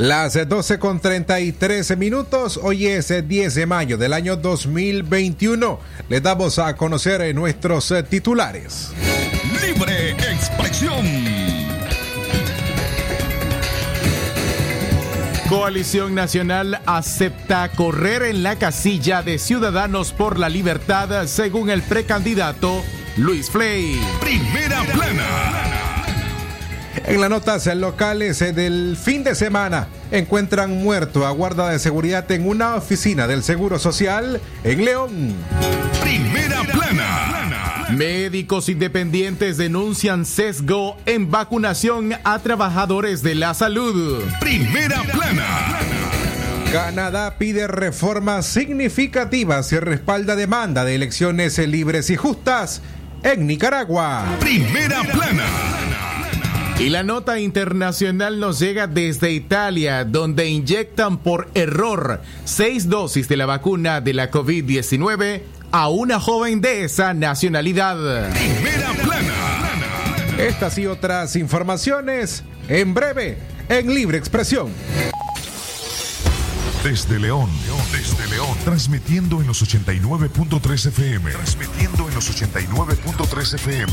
Las 12 con 33 minutos, hoy es 10 de mayo del año 2021. Les damos a conocer nuestros titulares. Libre expresión. Coalición Nacional acepta correr en la casilla de Ciudadanos por la Libertad según el precandidato Luis Flay. Primera plana. En las notas locales del fin de semana encuentran muerto a guarda de seguridad en una oficina del Seguro Social en León. Primera plana. Médicos independientes denuncian sesgo en vacunación a trabajadores de la salud. Primera plana. Canadá pide reformas significativas y respalda demanda de elecciones libres y justas en Nicaragua. Primera plana. Y la nota internacional nos llega desde Italia, donde inyectan por error seis dosis de la vacuna de la COVID-19 a una joven de esa nacionalidad. Primera plana. Estas y otras informaciones en breve en Libre Expresión. Desde León, desde León, transmitiendo en los 89.3 FM, transmitiendo en los 89.3 FM.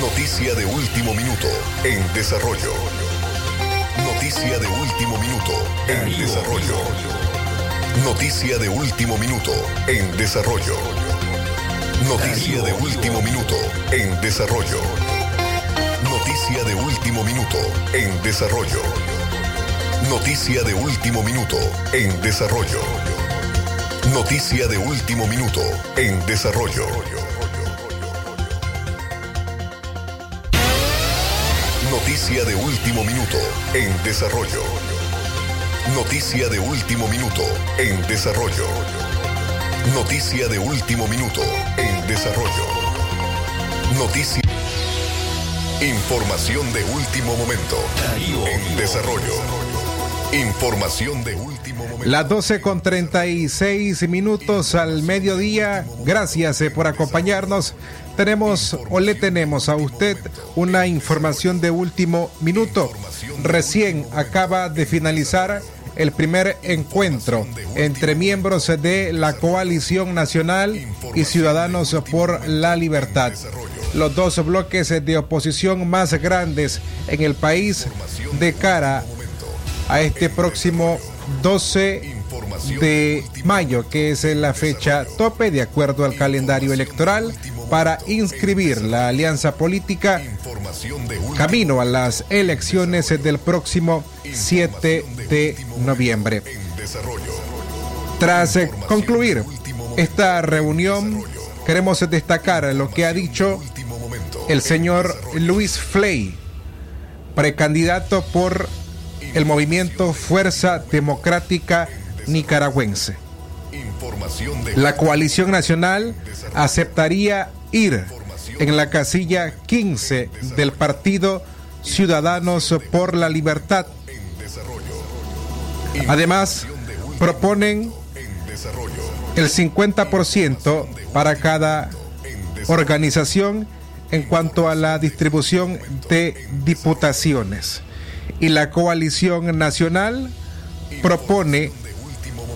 Noticia de último minuto en desarrollo. Noticia de último minuto en desarrollo. Noticia de último minuto en desarrollo. Noticia de último minuto en desarrollo. Noticia de último minuto en desarrollo. Noticia de último minuto en desarrollo. Noticia de último minuto en desarrollo. Noticia de último minuto en desarrollo. Noticia de último minuto en desarrollo. Noticia de último minuto en desarrollo. Noticia. Información de último momento en desarrollo. Información de último momento. Las 12 con 36 minutos al mediodía. Gracias eh, por acompañarnos. Tenemos o le tenemos a usted una información de último minuto. Recién acaba de finalizar el primer encuentro entre miembros de la coalición nacional y ciudadanos por la libertad. Los dos bloques de oposición más grandes en el país de cara a este próximo 12 de mayo, que es la fecha tope de acuerdo al calendario electoral para inscribir la alianza política camino a las elecciones del próximo 7 de noviembre. Tras eh, concluir esta reunión, queremos destacar lo que ha dicho el señor Luis Flay, precandidato por el movimiento Fuerza Democrática Nicaragüense. La coalición nacional aceptaría ir en la casilla 15 del partido Ciudadanos por la Libertad. Además, proponen el 50% para cada organización en cuanto a la distribución de diputaciones. Y la coalición nacional propone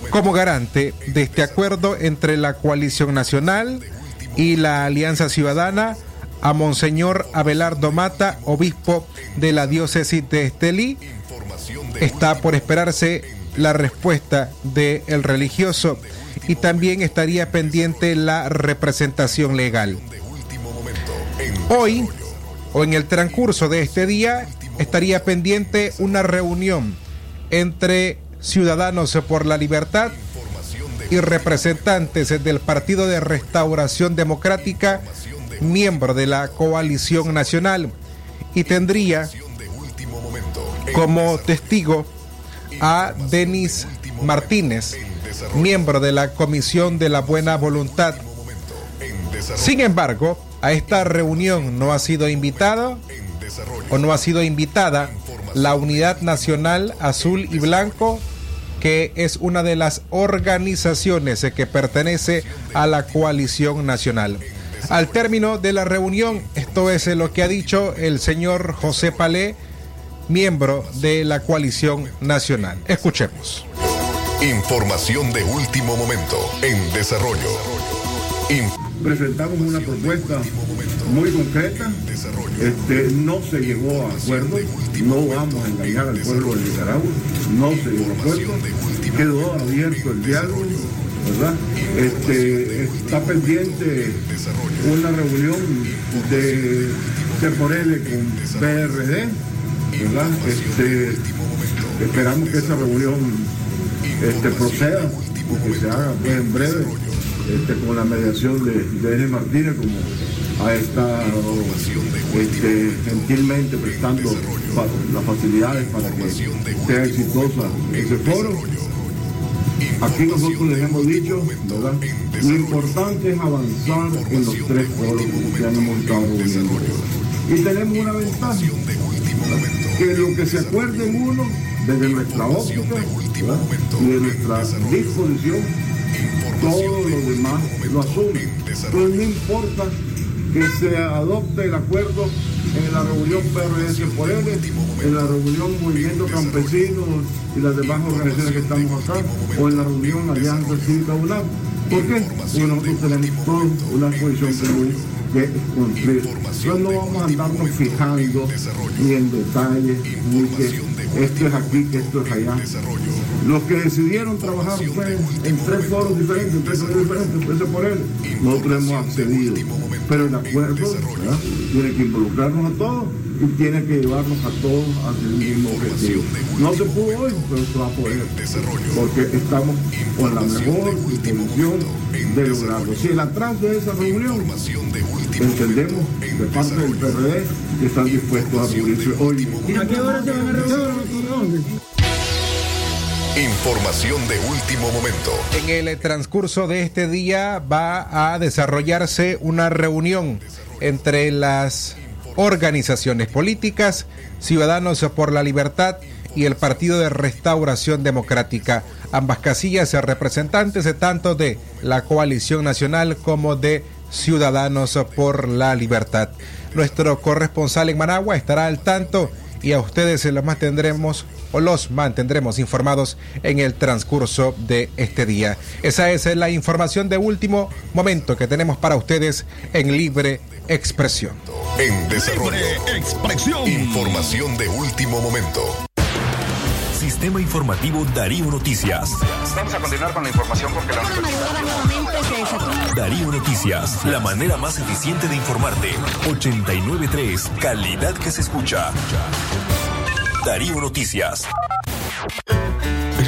como garante de este acuerdo entre la coalición nacional y la Alianza Ciudadana a Monseñor Abelardo Mata, obispo de la diócesis de Estelí. Está por esperarse la respuesta del religioso y también estaría pendiente la representación legal. Hoy, o en el transcurso de este día, estaría pendiente una reunión entre Ciudadanos por la Libertad y representantes del Partido de Restauración Democrática, miembro de la coalición nacional, y tendría como testigo a Denis Martínez, miembro de la Comisión de la Buena Voluntad. Sin embargo, a esta reunión no ha sido invitado o no ha sido invitada la Unidad Nacional Azul y Blanco, que es una de las organizaciones que pertenece a la coalición nacional. Al término de la reunión, esto es lo que ha dicho el señor José Palé, miembro de la coalición nacional. Escuchemos. Información de último momento en desarrollo. Presentamos una propuesta muy concreta. Este, no se llegó a acuerdo. No vamos a engañar al pueblo de Nicaragua. No se llegó a acuerdo. Quedó abierto el diálogo. ¿verdad? Este, está pendiente una reunión de Temporele con PRD, ¿verdad? Este, esperamos que esa reunión este, proceda que se haga pues, en breve este, con la mediación de, de N. Martínez, como ha estado este, gentilmente prestando las facilidades para que sea exitosa ese foro. Aquí nosotros les hemos dicho, ¿verdad? Lo importante es avanzar en los tres foros que hemos estado reuniendo. Y tenemos una ventaja, que lo que se acuerde uno, desde nuestra óptica y de nuestra disposición, todo lo demás lo asumen. Entonces no importa que se adopte el acuerdo en la reunión PRS por él, en la reunión Movimiento Campesino y las demás organizaciones que estamos acá, o en la reunión Alianza Cívica UNAM. ¿Por qué? Porque nosotros tenemos toda una posición común que cumplir. Entonces no vamos a andarnos fijando ni en detalles, ni que esto es aquí, que esto es allá. Los que decidieron trabajar fue en tres foros diferentes, en tres foros diferentes, pues por él. Nosotros hemos accedido. Pero el acuerdo ¿verdad? tiene que involucrarnos a todos y tiene que llevarnos a todos hacia el mismo objetivo. No se pudo hoy, pero se va a poder. Porque estamos con la mejor disposición de lograrlo. Si el atrás de esa reunión entendemos de parte del PRD que están dispuestos a reunirse hoy. ¿Y a qué hora se van a reunir? Información de último momento. En el transcurso de este día va a desarrollarse una reunión entre las organizaciones políticas, Ciudadanos por la Libertad y el Partido de Restauración Democrática. Ambas casillas representantes tanto de la coalición nacional como de Ciudadanos por la Libertad. Nuestro corresponsal en Managua estará al tanto y a ustedes los mantendremos o los mantendremos informados en el transcurso de este día. Esa es la información de último momento que tenemos para ustedes en Libre Expresión. En desarrollo. Expresión. Información de último momento. Sistema Informativo Darío Noticias. Vamos a continuar con la información porque la Darío Noticias, la manera más eficiente de informarte. 893, calidad que se escucha. Darío Noticias.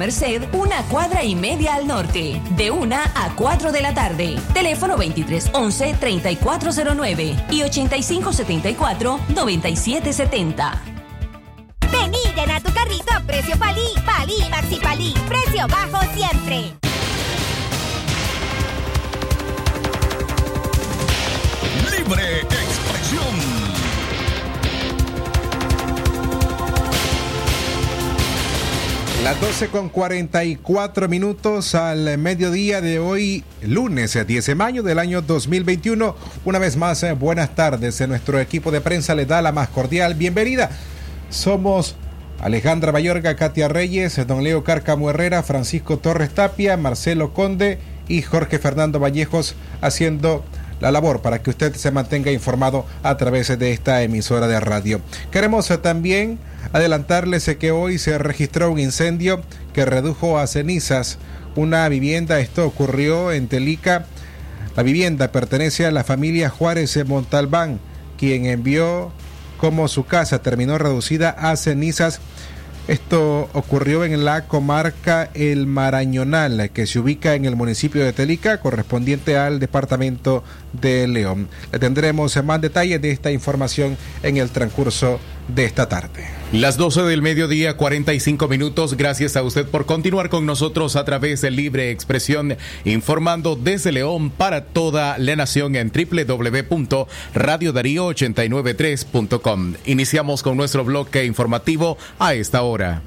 Merced, una cuadra y media al norte, de 1 a 4 de la tarde. Teléfono 2311-3409 y 8574-9770. Vení, llena tu carrito a precio palí, palí, maxi palí, precio bajo siempre. Libre Las 12 con 44 minutos al mediodía de hoy, lunes 10 de mayo del año 2021. Una vez más, eh, buenas tardes. Nuestro equipo de prensa le da la más cordial bienvenida. Somos Alejandra Mayorga, Katia Reyes, don Leo Cárcamo Herrera, Francisco Torres Tapia, Marcelo Conde y Jorge Fernando Vallejos haciendo la labor para que usted se mantenga informado a través de esta emisora de radio. Queremos eh, también adelantarles que hoy se registró un incendio que redujo a cenizas una vivienda. Esto ocurrió en Telica. La vivienda pertenece a la familia Juárez Montalbán, quien envió como su casa terminó reducida a cenizas esto ocurrió en la comarca El Marañonal, que se ubica en el municipio de Telica, correspondiente al departamento de León. Le tendremos más detalles de esta información en el transcurso de esta tarde. Las 12 del mediodía, 45 minutos. Gracias a usted por continuar con nosotros a través de Libre Expresión, informando desde León para toda la nación en www.radiodarío893.com. Iniciamos con nuestro bloque informativo a esta hora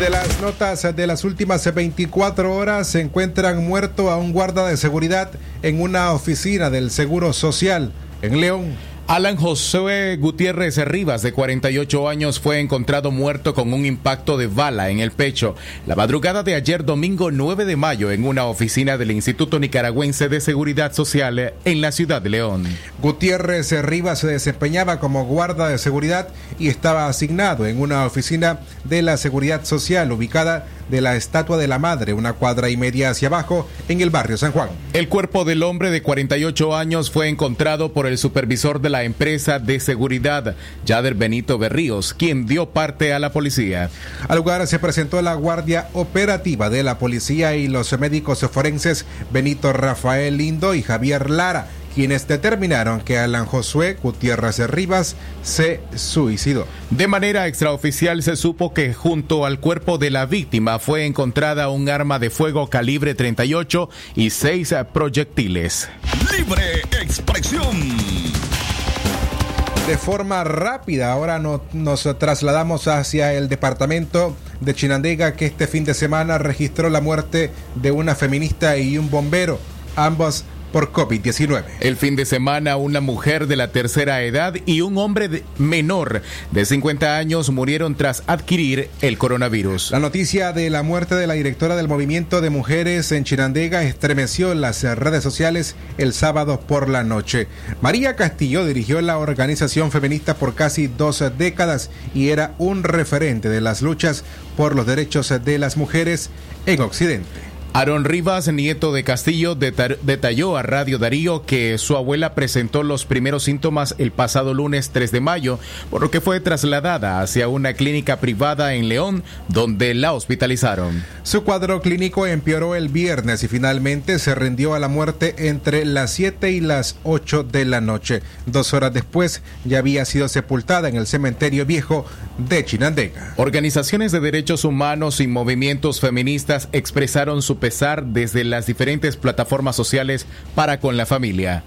de las notas de las últimas 24 horas se encuentran muerto a un guarda de seguridad en una oficina del Seguro Social en León. Alan José Gutiérrez Rivas, de 48 años, fue encontrado muerto con un impacto de bala en el pecho la madrugada de ayer domingo 9 de mayo en una oficina del Instituto Nicaragüense de Seguridad Social en la ciudad de León. Gutiérrez Rivas se desempeñaba como guarda de seguridad y estaba asignado en una oficina de la Seguridad Social ubicada de la Estatua de la Madre, una cuadra y media hacia abajo, en el barrio San Juan. El cuerpo del hombre de 48 años fue encontrado por el supervisor de la empresa de seguridad, Yader Benito Berríos, quien dio parte a la policía. Al lugar se presentó la guardia operativa de la policía y los médicos forenses Benito Rafael Lindo y Javier Lara quienes determinaron que Alan Josué Gutiérrez Rivas se suicidó. De manera extraoficial se supo que junto al cuerpo de la víctima fue encontrada un arma de fuego calibre 38 y seis proyectiles. Libre expresión. De forma rápida, ahora nos trasladamos hacia el departamento de Chinandega que este fin de semana registró la muerte de una feminista y un bombero, ambos por COVID-19. El fin de semana, una mujer de la tercera edad y un hombre menor de 50 años murieron tras adquirir el coronavirus. La noticia de la muerte de la directora del movimiento de mujeres en Chinandega estremeció las redes sociales el sábado por la noche. María Castillo dirigió la organización feminista por casi dos décadas y era un referente de las luchas por los derechos de las mujeres en Occidente. Aaron Rivas, nieto de Castillo, detalló a Radio Darío que su abuela presentó los primeros síntomas el pasado lunes 3 de mayo, por lo que fue trasladada hacia una clínica privada en León, donde la hospitalizaron. Su cuadro clínico empeoró el viernes y finalmente se rindió a la muerte entre las 7 y las 8 de la noche. Dos horas después ya había sido sepultada en el cementerio viejo de Chinandega. Organizaciones de derechos humanos y movimientos feministas expresaron su pesar desde las diferentes plataformas sociales para con la familia.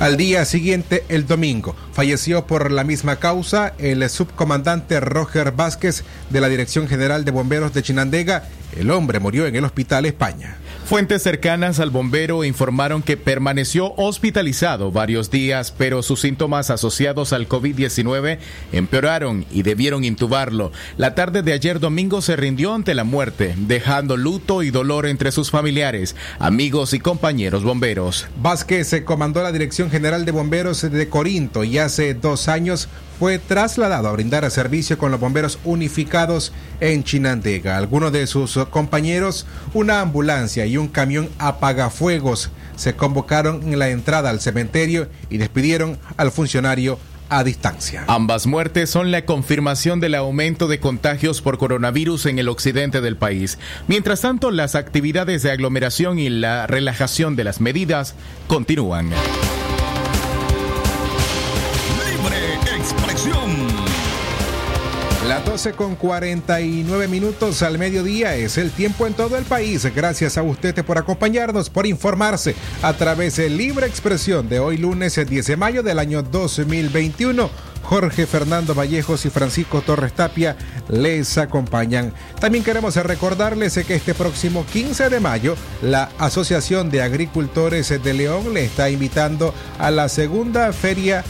Al día siguiente, el domingo, falleció por la misma causa el subcomandante Roger Vázquez de la Dirección General de Bomberos de Chinandega. El hombre murió en el Hospital España. Fuentes cercanas al bombero informaron que permaneció hospitalizado varios días, pero sus síntomas asociados al COVID-19 empeoraron y debieron intubarlo. La tarde de ayer domingo se rindió ante la muerte, dejando luto y dolor entre sus familiares, amigos y compañeros bomberos. Vázquez se comandó la Dirección General de Bomberos de Corinto y hace dos años fue trasladado a brindar servicio con los bomberos unificados en Chinandega. Algunos de sus compañeros, una ambulancia y un camión apagafuegos se convocaron en la entrada al cementerio y despidieron al funcionario a distancia. Ambas muertes son la confirmación del aumento de contagios por coronavirus en el occidente del país. Mientras tanto, las actividades de aglomeración y la relajación de las medidas continúan. Las 12 con 49 minutos al mediodía es el tiempo en todo el país. Gracias a usted por acompañarnos, por informarse a través de Libre Expresión de hoy lunes 10 de mayo del año 2021. Jorge Fernando Vallejos y Francisco Torres Tapia les acompañan. También queremos recordarles que este próximo 15 de mayo la Asociación de Agricultores de León le está invitando a la segunda feria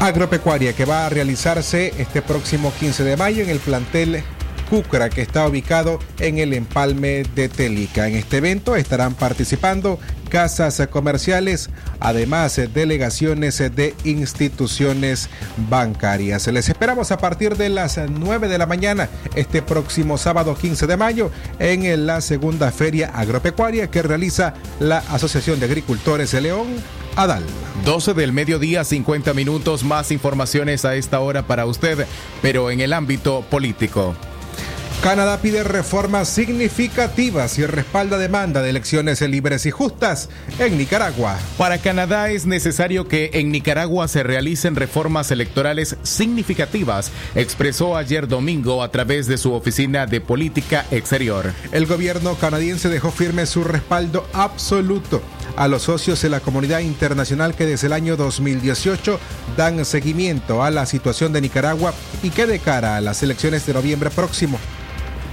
agropecuaria que va a realizarse este próximo 15 de mayo en el plantel Cucra, que está ubicado en el empalme de Telica. En este evento estarán participando casas comerciales, además delegaciones de instituciones bancarias. Les esperamos a partir de las 9 de la mañana este próximo sábado 15 de mayo en la segunda feria agropecuaria que realiza la Asociación de Agricultores de León Adal. 12 del mediodía, 50 minutos, más informaciones a esta hora para usted, pero en el ámbito político. Canadá pide reformas significativas y respalda demanda de elecciones libres y justas en Nicaragua. Para Canadá es necesario que en Nicaragua se realicen reformas electorales significativas, expresó ayer domingo a través de su oficina de política exterior. El gobierno canadiense dejó firme su respaldo absoluto a los socios de la comunidad internacional que desde el año 2018 dan seguimiento a la situación de Nicaragua y que de cara a las elecciones de noviembre próximo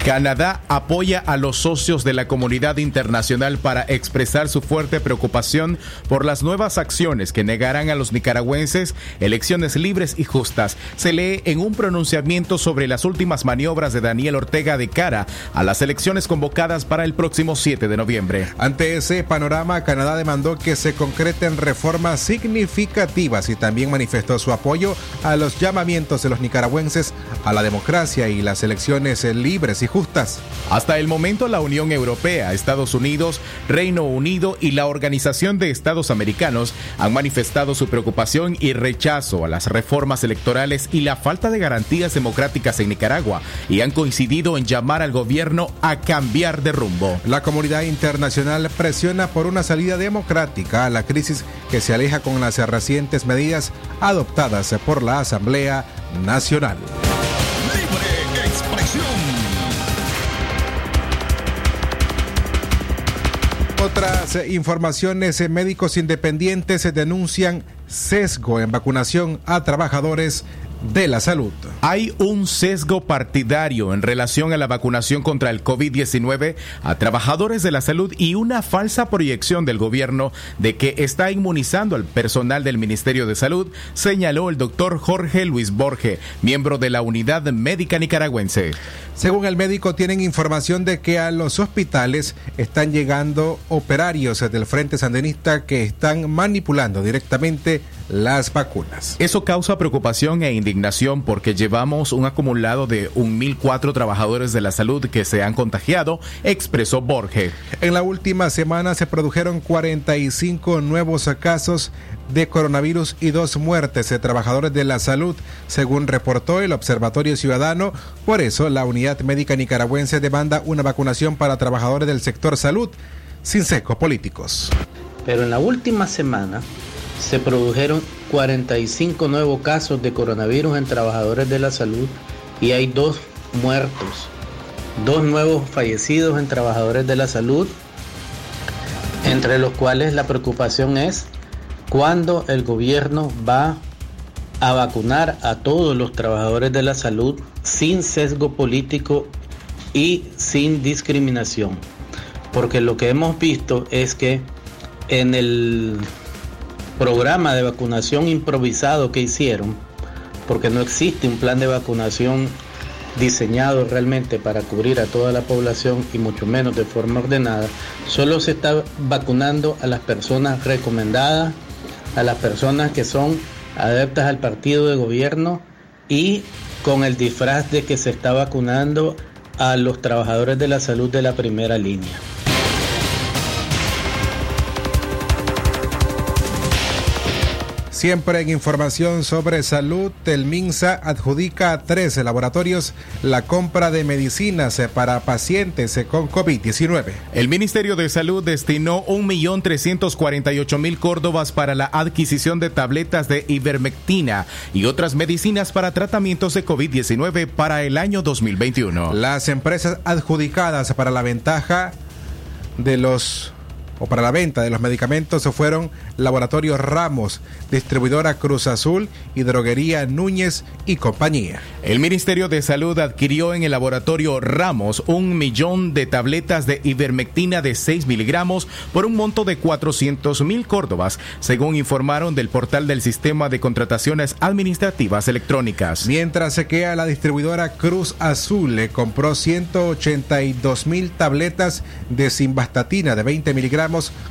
Canadá apoya a los socios de la comunidad internacional para expresar su fuerte preocupación por las nuevas acciones que negarán a los nicaragüenses elecciones libres y justas. Se lee en un pronunciamiento sobre las últimas maniobras de Daniel Ortega de cara a las elecciones convocadas para el próximo 7 de noviembre. Ante ese panorama, Canadá demandó que se concreten reformas significativas y también manifestó su apoyo a los llamamientos de los nicaragüenses a la democracia y las elecciones libres y justas. Hasta el momento la Unión Europea, Estados Unidos, Reino Unido y la Organización de Estados Americanos han manifestado su preocupación y rechazo a las reformas electorales y la falta de garantías democráticas en Nicaragua y han coincidido en llamar al gobierno a cambiar de rumbo. La comunidad internacional presiona por una salida democrática a la crisis que se aleja con las recientes medidas adoptadas por la Asamblea Nacional. Otras informaciones, médicos independientes denuncian sesgo en vacunación a trabajadores de la salud. Hay un sesgo partidario en relación a la vacunación contra el COVID-19 a trabajadores de la salud y una falsa proyección del gobierno de que está inmunizando al personal del Ministerio de Salud, señaló el doctor Jorge Luis Borge, miembro de la Unidad Médica Nicaragüense. Según el médico, tienen información de que a los hospitales están llegando operarios del Frente Sandinista que están manipulando directamente las vacunas. Eso causa preocupación e indignación porque llevamos un acumulado de 1.004 trabajadores de la salud que se han contagiado, expresó Borge. En la última semana se produjeron 45 nuevos casos de coronavirus y dos muertes de trabajadores de la salud, según reportó el Observatorio Ciudadano. Por eso, la Unidad Médica Nicaragüense demanda una vacunación para trabajadores del sector salud sin secos políticos. Pero en la última semana se produjeron 45 nuevos casos de coronavirus en trabajadores de la salud y hay dos muertos, dos nuevos fallecidos en trabajadores de la salud, entre los cuales la preocupación es cuándo el gobierno va a vacunar a todos los trabajadores de la salud sin sesgo político y sin discriminación. porque lo que hemos visto es que en el programa de vacunación improvisado que hicieron, porque no existe un plan de vacunación diseñado realmente para cubrir a toda la población y mucho menos de forma ordenada, solo se está vacunando a las personas recomendadas, a las personas que son adeptas al partido de gobierno y con el disfraz de que se está vacunando a los trabajadores de la salud de la primera línea. Siempre en información sobre salud, el MINSA adjudica a 13 laboratorios la compra de medicinas para pacientes con COVID-19. El Ministerio de Salud destinó 1.348.000 córdobas para la adquisición de tabletas de ivermectina y otras medicinas para tratamientos de COVID-19 para el año 2021. Las empresas adjudicadas para la ventaja de los o para la venta de los medicamentos fueron Laboratorio Ramos, Distribuidora Cruz Azul y Droguería Núñez y compañía. El Ministerio de Salud adquirió en el Laboratorio Ramos un millón de tabletas de ivermectina de 6 miligramos por un monto de 400 mil córdobas, según informaron del portal del Sistema de Contrataciones Administrativas Electrónicas. Mientras se queda la distribuidora Cruz Azul le compró 182 mil tabletas de simvastatina de 20 miligramos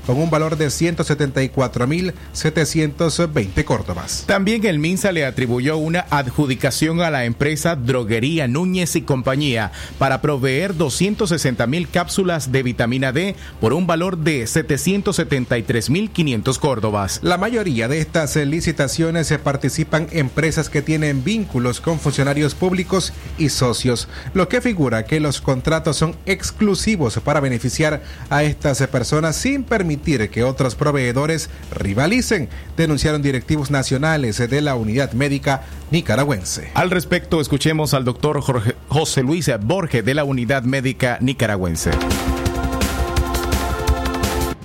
con un valor de 174.720 córdobas. También el MINSA le atribuyó una adjudicación a la empresa Droguería Núñez y Compañía para proveer 260.000 cápsulas de vitamina D por un valor de 773.500 córdobas. La mayoría de estas licitaciones se participan empresas que tienen vínculos con funcionarios públicos y socios, lo que figura que los contratos son exclusivos para beneficiar a estas personas sin permitir que otros proveedores rivalicen, denunciaron directivos nacionales de la unidad médica nicaragüense. Al respecto, escuchemos al doctor José Luis Borges de la unidad médica nicaragüense.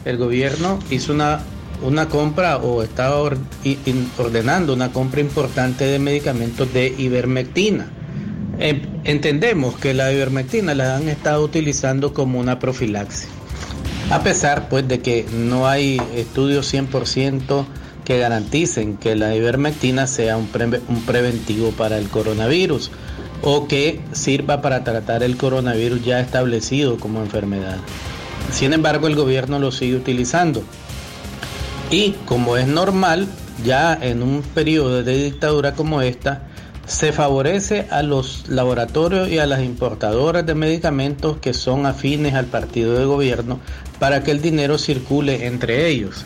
El gobierno hizo una una compra o estaba ordenando una compra importante de medicamentos de ivermectina. Entendemos que la ivermectina la han estado utilizando como una profilaxis a pesar pues de que no hay estudios 100% que garanticen que la ivermectina sea un, un, preventivo para el coronavirus o que sirva para tratar el coronavirus ya establecido como enfermedad. Sin embargo, el gobierno lo sigue utilizando. Y como es normal, ya en un periodo de dictadura como esta, se favorece a los laboratorios y a las importadoras de medicamentos que son afines al partido de gobierno para que el dinero circule entre ellos.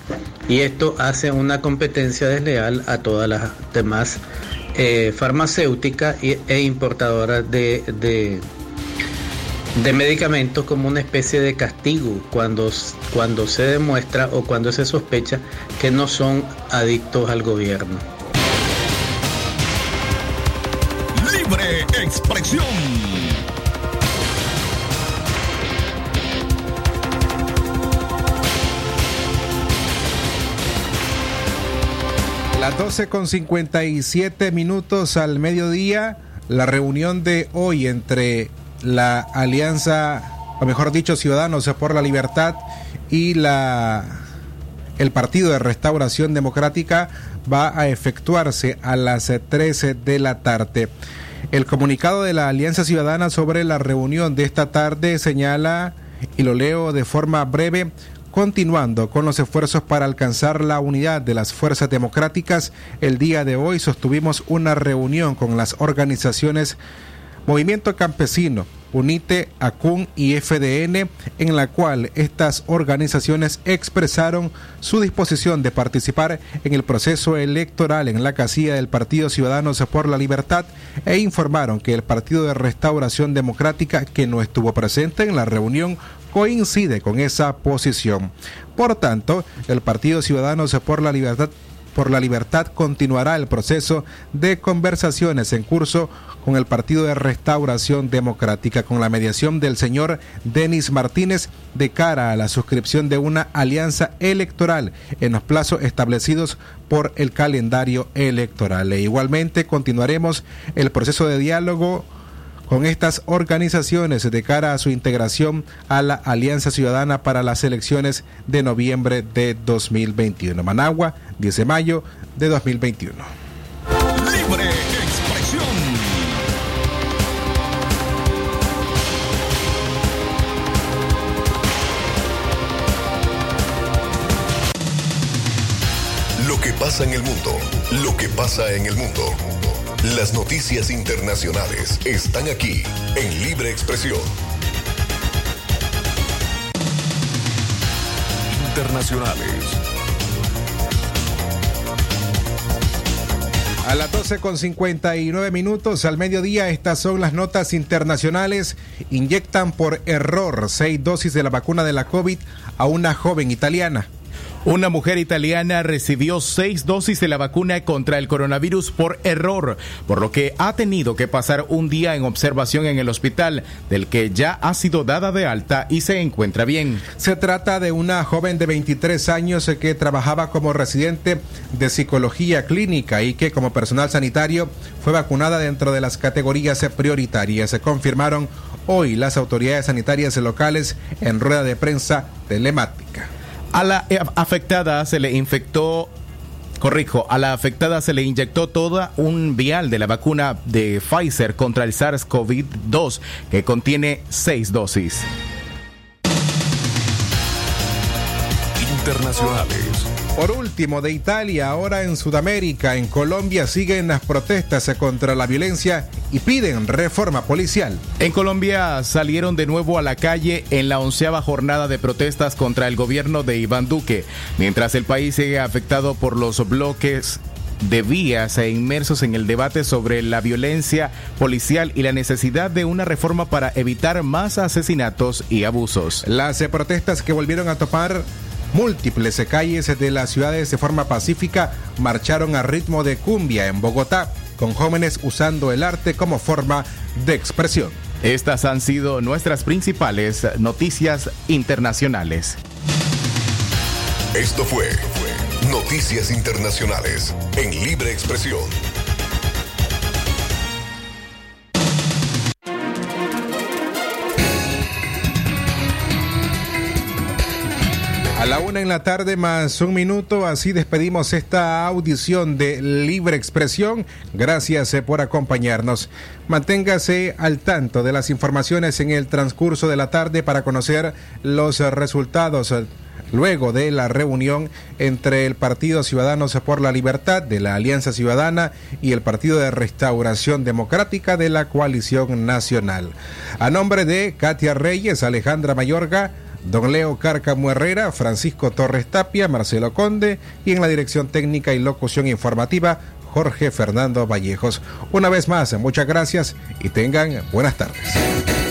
Y esto hace una competencia desleal a todas las demás eh, farmacéuticas e importadoras de, de, de, medicamentos como una especie de castigo cuando, cuando se demuestra o cuando se sospecha que no son adictos al gobierno. expresión. Las 12 con 57 minutos al mediodía, la reunión de hoy entre la Alianza, o mejor dicho, Ciudadanos por la Libertad y la el Partido de Restauración Democrática va a efectuarse a las 13 de la tarde. El comunicado de la Alianza Ciudadana sobre la reunión de esta tarde señala, y lo leo de forma breve, Continuando con los esfuerzos para alcanzar la unidad de las fuerzas democráticas, el día de hoy sostuvimos una reunión con las organizaciones Movimiento Campesino, UNITE, ACUN y FDN, en la cual estas organizaciones expresaron su disposición de participar en el proceso electoral en la casilla del Partido Ciudadanos por la Libertad e informaron que el Partido de Restauración Democrática, que no estuvo presente en la reunión, coincide con esa posición. Por tanto, el Partido Ciudadanos por la Libertad por la Libertad continuará el proceso de conversaciones en curso con el Partido de Restauración Democrática con la mediación del señor Denis Martínez de cara a la suscripción de una alianza electoral en los plazos establecidos por el calendario electoral. E igualmente continuaremos el proceso de diálogo con estas organizaciones de cara a su integración a la Alianza Ciudadana para las elecciones de noviembre de 2021. Managua, 10 de mayo de 2021. Libre expresión. Lo que pasa en el mundo, lo que pasa en el mundo. Las noticias internacionales están aquí en Libre Expresión. Internacionales. A las 12 con 59 minutos al mediodía, estas son las notas internacionales. Inyectan por error seis dosis de la vacuna de la COVID a una joven italiana. Una mujer italiana recibió seis dosis de la vacuna contra el coronavirus por error, por lo que ha tenido que pasar un día en observación en el hospital, del que ya ha sido dada de alta y se encuentra bien. Se trata de una joven de 23 años que trabajaba como residente de psicología clínica y que como personal sanitario fue vacunada dentro de las categorías prioritarias. Se confirmaron hoy las autoridades sanitarias locales en rueda de prensa telemática. A la afectada se le infectó Corrijo, a la afectada se le inyectó toda un vial de la vacuna de Pfizer contra el SARS-CoV-2 que contiene seis dosis. Internacionales. Por último, de Italia, ahora en Sudamérica, en Colombia siguen las protestas contra la violencia y piden reforma policial. En Colombia salieron de nuevo a la calle en la onceava jornada de protestas contra el gobierno de Iván Duque, mientras el país sigue afectado por los bloques de vías e inmersos en el debate sobre la violencia policial y la necesidad de una reforma para evitar más asesinatos y abusos. Las protestas que volvieron a topar múltiples calles de las ciudades de forma pacífica marcharon a ritmo de cumbia en Bogotá, con jóvenes usando el arte como forma de expresión. Estas han sido nuestras principales noticias internacionales. Esto fue Noticias Internacionales en Libre Expresión. A la una en la tarde más un minuto, así despedimos esta audición de Libre Expresión. Gracias eh, por acompañarnos. Manténgase al tanto de las informaciones en el transcurso de la tarde para conocer los resultados eh, luego de la reunión entre el Partido Ciudadanos por la Libertad de la Alianza Ciudadana y el Partido de Restauración Democrática de la Coalición Nacional. A nombre de Katia Reyes, Alejandra Mayorga, Don Leo Cárcamo Herrera, Francisco Torres Tapia, Marcelo Conde y en la dirección técnica y locución informativa Jorge Fernando Vallejos. Una vez más, muchas gracias y tengan buenas tardes.